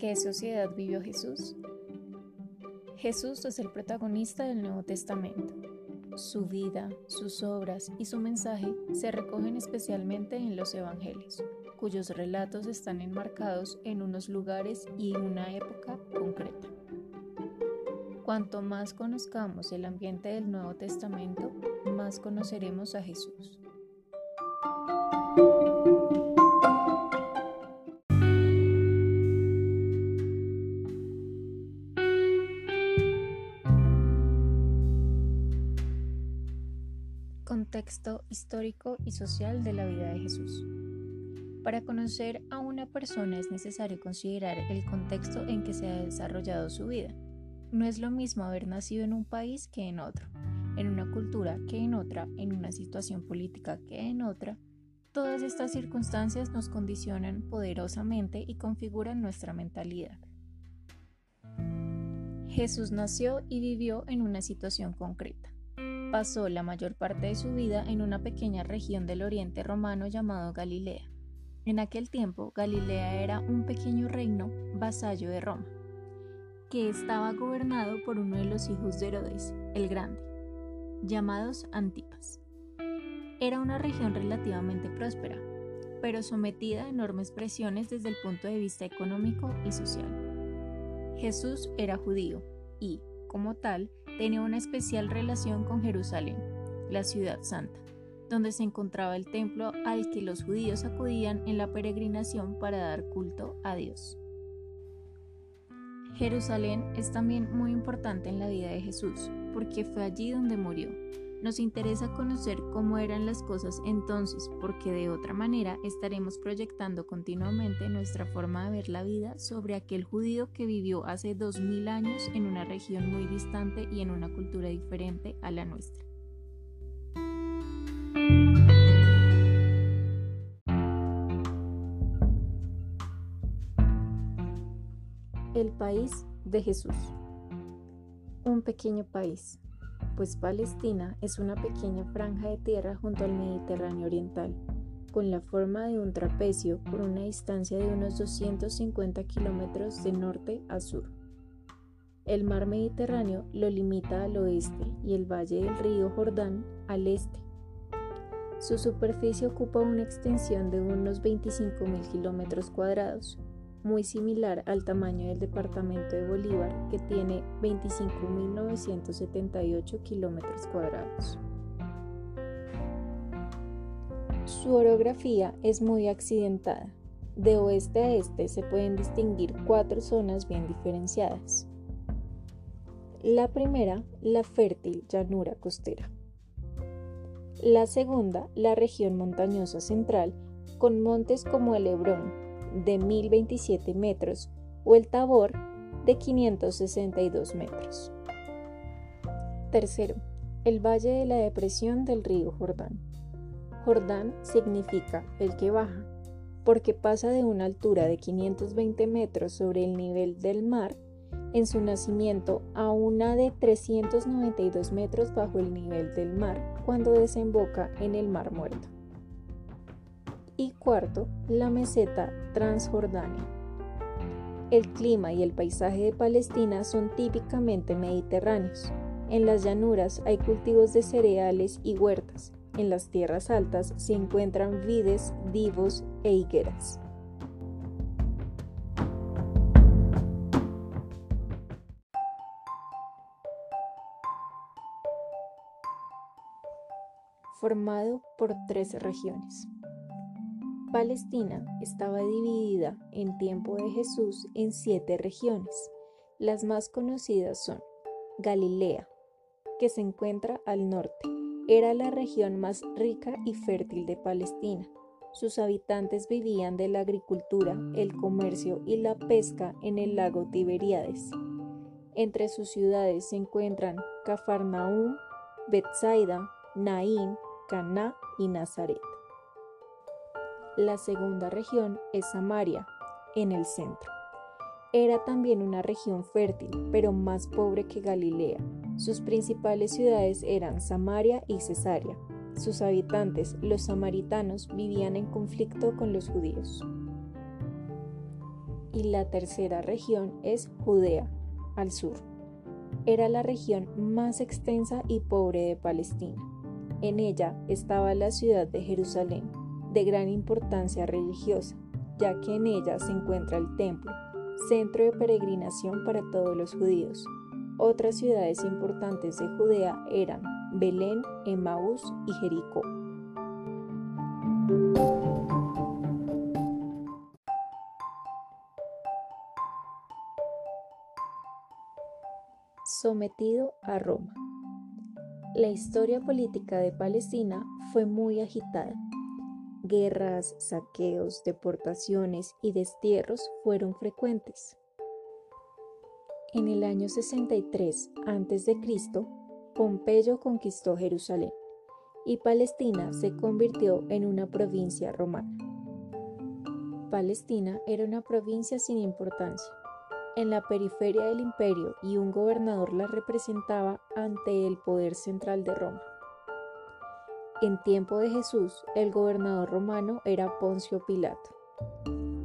qué sociedad vivió Jesús? Jesús es el protagonista del Nuevo Testamento. Su vida, sus obras y su mensaje se recogen especialmente en los Evangelios, cuyos relatos están enmarcados en unos lugares y una época concreta. Cuanto más conozcamos el ambiente del Nuevo Testamento, más conoceremos a Jesús. Contexto histórico y social de la vida de Jesús. Para conocer a una persona es necesario considerar el contexto en que se ha desarrollado su vida. No es lo mismo haber nacido en un país que en otro, en una cultura que en otra, en una situación política que en otra. Todas estas circunstancias nos condicionan poderosamente y configuran nuestra mentalidad. Jesús nació y vivió en una situación concreta pasó la mayor parte de su vida en una pequeña región del oriente romano llamado Galilea. En aquel tiempo, Galilea era un pequeño reino vasallo de Roma, que estaba gobernado por uno de los hijos de Herodes, el Grande, llamados Antipas. Era una región relativamente próspera, pero sometida a enormes presiones desde el punto de vista económico y social. Jesús era judío y, como tal, tenía una especial relación con Jerusalén, la ciudad santa, donde se encontraba el templo al que los judíos acudían en la peregrinación para dar culto a Dios. Jerusalén es también muy importante en la vida de Jesús, porque fue allí donde murió. Nos interesa conocer cómo eran las cosas entonces, porque de otra manera estaremos proyectando continuamente nuestra forma de ver la vida sobre aquel judío que vivió hace dos mil años en una región muy distante y en una cultura diferente a la nuestra. El país de Jesús. Un pequeño país pues Palestina es una pequeña franja de tierra junto al Mediterráneo Oriental, con la forma de un trapecio por una distancia de unos 250 kilómetros de norte a sur. El mar Mediterráneo lo limita al oeste y el valle del río Jordán al este. Su superficie ocupa una extensión de unos 25.000 kilómetros cuadrados, muy similar al tamaño del departamento de Bolívar, que tiene 25.978 kilómetros cuadrados. Su orografía es muy accidentada. De oeste a este se pueden distinguir cuatro zonas bien diferenciadas. La primera, la fértil llanura costera. La segunda, la región montañosa central, con montes como el Hebrón, de 1027 metros o el Tabor de 562 metros. Tercero, el Valle de la Depresión del río Jordán. Jordán significa el que baja, porque pasa de una altura de 520 metros sobre el nivel del mar en su nacimiento a una de 392 metros bajo el nivel del mar cuando desemboca en el Mar Muerto y cuarto, la meseta transjordania. El clima y el paisaje de Palestina son típicamente mediterráneos. En las llanuras hay cultivos de cereales y huertas. En las tierras altas se encuentran vides, divos e higueras. Formado por tres regiones. Palestina estaba dividida en tiempo de Jesús en siete regiones. Las más conocidas son Galilea, que se encuentra al norte. Era la región más rica y fértil de Palestina. Sus habitantes vivían de la agricultura, el comercio y la pesca en el lago Tiberíades. Entre sus ciudades se encuentran Cafarnaúm, Bethsaida, Naín, Caná y Nazaret. La segunda región es Samaria, en el centro. Era también una región fértil, pero más pobre que Galilea. Sus principales ciudades eran Samaria y Cesarea. Sus habitantes, los samaritanos, vivían en conflicto con los judíos. y la tercera región es Judea, al sur. Era la región más extensa y pobre de Palestina. En ella estaba la ciudad de Jerusalén, de gran importancia religiosa, ya que en ella se encuentra el templo, centro de peregrinación para todos los judíos. Otras ciudades importantes de Judea eran Belén, Emaús y Jericó. Sometido a Roma. La historia política de Palestina fue muy agitada. Guerras, saqueos, deportaciones y destierros fueron frecuentes. En el año 63 a.C., Pompeyo conquistó Jerusalén y Palestina se convirtió en una provincia romana. Palestina era una provincia sin importancia, en la periferia del imperio y un gobernador la representaba ante el poder central de Roma. En tiempo de Jesús, el gobernador romano era Poncio Pilato.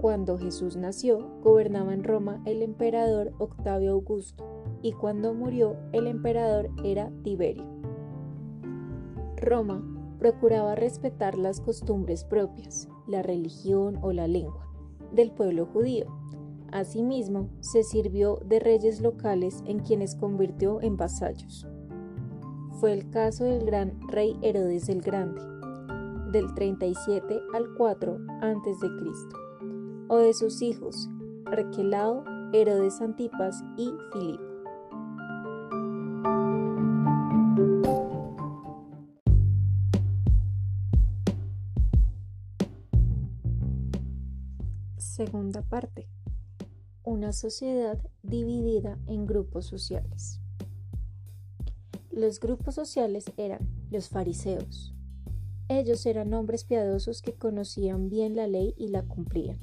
Cuando Jesús nació, gobernaba en Roma el emperador Octavio Augusto y cuando murió, el emperador era Tiberio. Roma procuraba respetar las costumbres propias, la religión o la lengua del pueblo judío. Asimismo, se sirvió de reyes locales en quienes convirtió en vasallos. Fue el caso del gran rey Herodes el Grande, del 37 al 4 a.C., o de sus hijos, Arquelao, Herodes Antipas y Filipo. Segunda parte. Una sociedad dividida en grupos sociales. Los grupos sociales eran los fariseos. Ellos eran hombres piadosos que conocían bien la ley y la cumplían,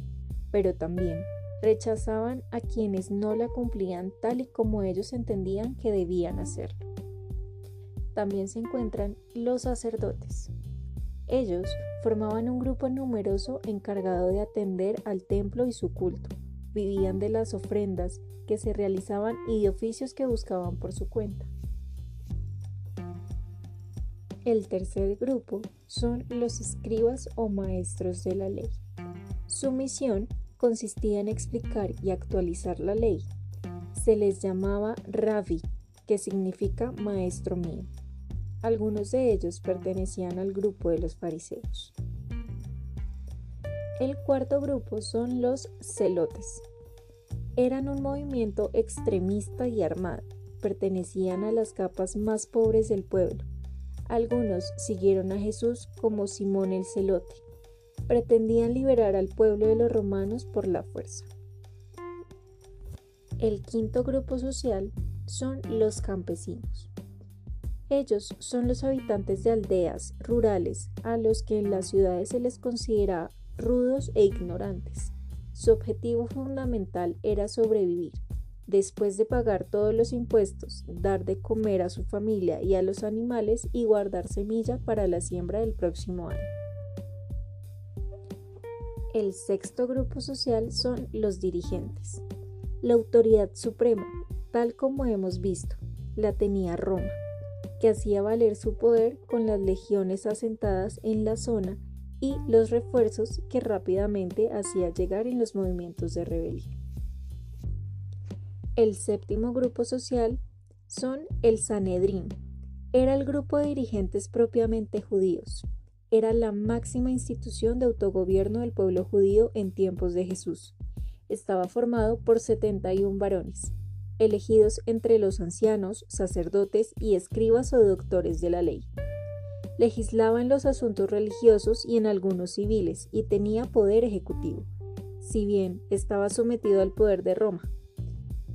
pero también rechazaban a quienes no la cumplían tal y como ellos entendían que debían hacerlo. También se encuentran los sacerdotes, ellos formaban un grupo numeroso encargado de atender al templo y su culto. Vivían de las ofrendas que se realizaban y de oficios que buscaban por su cuenta. El tercer grupo son los escribas o maestros de la ley. Su misión consistía en explicar y actualizar la ley. Se les llamaba rabbi, que significa maestro mío. Algunos de ellos pertenecían al grupo de los fariseos. El cuarto grupo son los celotes. Eran un movimiento extremista y armado. Pertenecían a las capas más pobres del pueblo. Algunos siguieron a Jesús como Simón el celote. Pretendían liberar al pueblo de los romanos por la fuerza. El quinto grupo social son los campesinos. Ellos son los habitantes de aldeas rurales a los que en las ciudades se les considera rudos e ignorantes. Su objetivo fundamental era sobrevivir. Después de pagar todos los impuestos, dar de comer a su familia y a los animales y guardar semilla para la siembra del próximo año. El sexto grupo social son los dirigentes. La autoridad suprema, tal como hemos visto, la tenía Roma que hacía valer su poder con las legiones asentadas en la zona y los refuerzos que rápidamente hacía llegar en los movimientos de rebelión. El séptimo grupo social son el Sanedrín. Era el grupo de dirigentes propiamente judíos. Era la máxima institución de autogobierno del pueblo judío en tiempos de Jesús. Estaba formado por 71 varones elegidos entre los ancianos, sacerdotes y escribas o doctores de la ley. Legislaba en los asuntos religiosos y en algunos civiles y tenía poder ejecutivo, si bien estaba sometido al poder de Roma.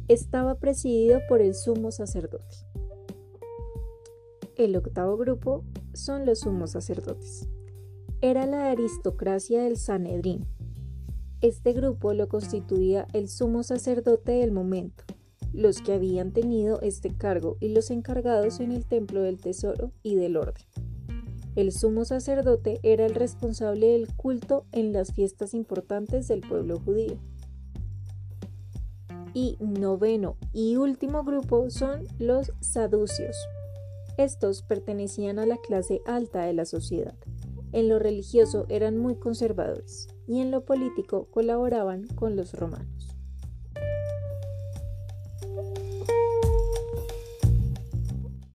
Estaba presidido por el sumo sacerdote. El octavo grupo son los sumos sacerdotes. Era la aristocracia del Sanedrín. Este grupo lo constituía el sumo sacerdote del momento, los que habían tenido este cargo y los encargados en el templo del tesoro y del orden. El sumo sacerdote era el responsable del culto en las fiestas importantes del pueblo judío. Y noveno y último grupo son los saducios. Estos pertenecían a la clase alta de la sociedad. En lo religioso eran muy conservadores y en lo político colaboraban con los romanos.